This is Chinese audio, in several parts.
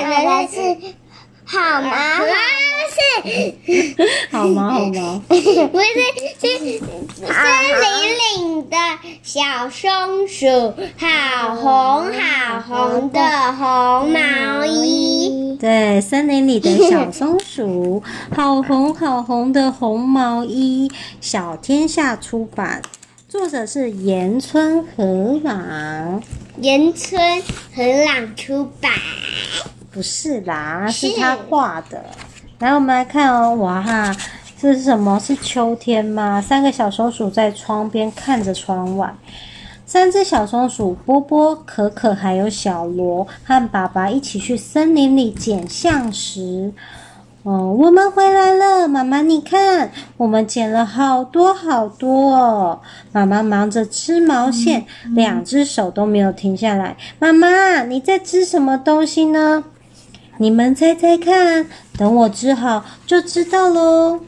讲的是好毛，好毛好毛，不是是森林里的小松鼠，好红好红的红毛衣。对，森林里的小松鼠，好红好红的红毛衣。小天下出版，作者是岩村和朗。岩村和朗出版。不是啦，是他画的。来，我们来看哦，哇哈，这是什么？是秋天吗？三个小松鼠在窗边看着窗外。三只小松鼠波波、可可还有小罗和爸爸一起去森林里捡橡石。哦，我们回来了，妈妈，你看，我们捡了好多好多哦。妈妈忙着织毛线，两只手都没有停下来。妈妈，你在织什么东西呢？你们猜猜看，等我织好就知道喽。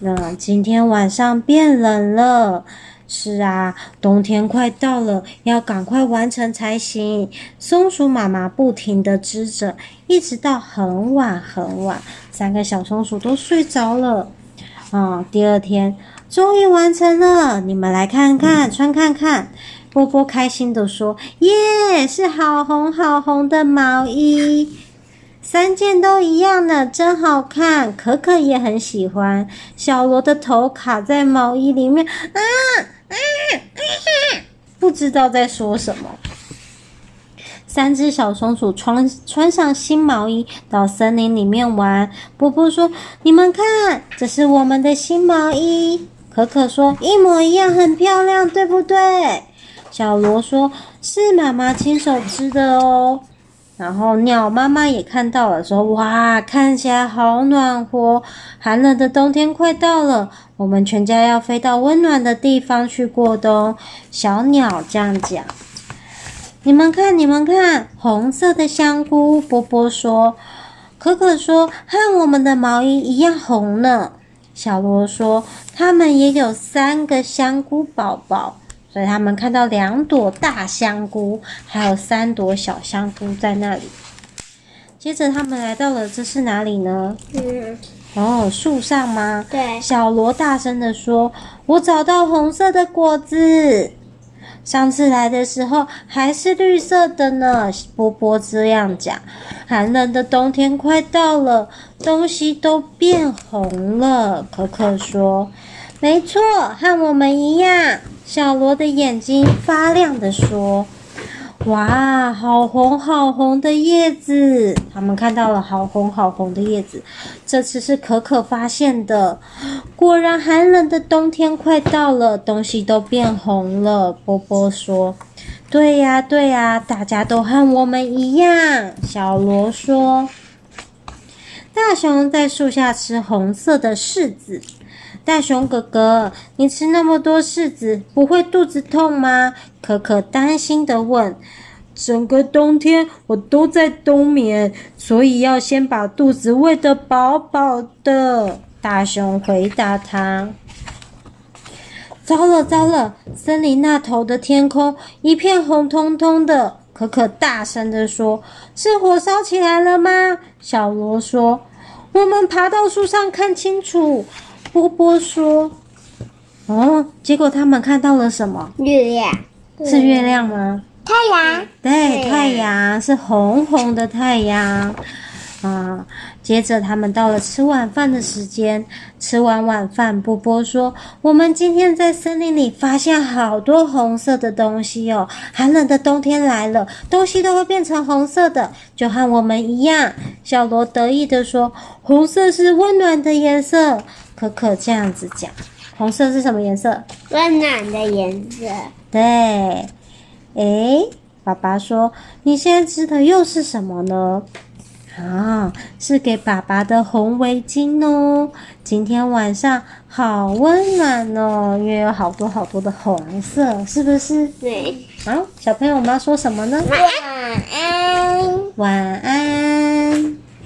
那今天晚上变冷了，是啊，冬天快到了，要赶快完成才行。松鼠妈妈不停地织着，一直到很晚很晚，三个小松鼠都睡着了。啊，第二天终于完成了，你们来看看，穿看看。波波开心地说：“耶，是好红好红的毛衣，三件都一样的，真好看。可可也很喜欢。小罗的头卡在毛衣里面，啊啊啊！不知道在说什么。三只小松鼠穿穿上新毛衣，到森林里面玩。波波说：‘你们看，这是我们的新毛衣。’可可说：‘一模一样，很漂亮，对不对？’小罗说：“是妈妈亲手织的哦。”然后鸟妈妈也看到了，说：“哇，看起来好暖和！寒冷的冬天快到了，我们全家要飞到温暖的地方去过冬。”小鸟这样讲。你们看，你们看，红色的香菇。波波说：“可可说，和我们的毛衣一样红呢。”小罗说：“他们也有三个香菇宝宝。”所以他们看到两朵大香菇，还有三朵小香菇在那里。接着他们来到了，这是哪里呢？嗯，哦，树上吗？对。小罗大声的说：“我找到红色的果子，上次来的时候还是绿色的呢。”波波这样讲。寒冷的冬天快到了，东西都变红了。可可说：“没错，和我们一样。”小罗的眼睛发亮地说：“哇，好红好红的叶子！”他们看到了好红好红的叶子。这次是可可发现的。果然，寒冷的冬天快到了，东西都变红了。波波说：“对呀，对呀，大家都和我们一样。”小罗说：“大熊在树下吃红色的柿子。”大熊哥哥，你吃那么多柿子，不会肚子痛吗？可可担心地问。整个冬天我都在冬眠，所以要先把肚子喂得饱饱的。大熊回答他。糟了糟了，森林那头的天空一片红彤彤的。可可大声地说：“是火烧起来了吗？”小罗说：“我们爬到树上看清楚。”波波说：“哦，结果他们看到了什么？月亮，是月亮吗？太阳，对，太阳是红红的太阳啊。接着他们到了吃晚饭的时间，吃完晚饭，波波说：‘我们今天在森林里发现好多红色的东西哦。寒冷的冬天来了，东西都会变成红色的，就和我们一样。’小罗得意地说：‘红色是温暖的颜色。’可可这样子讲，红色是什么颜色？温暖的颜色。对，诶，爸爸说，你现在织的又是什么呢？啊，是给爸爸的红围巾哦。今天晚上好温暖哦，因为有好多好多的红色，是不是？对。好，小朋友，我们要说什么呢？晚安。晚安。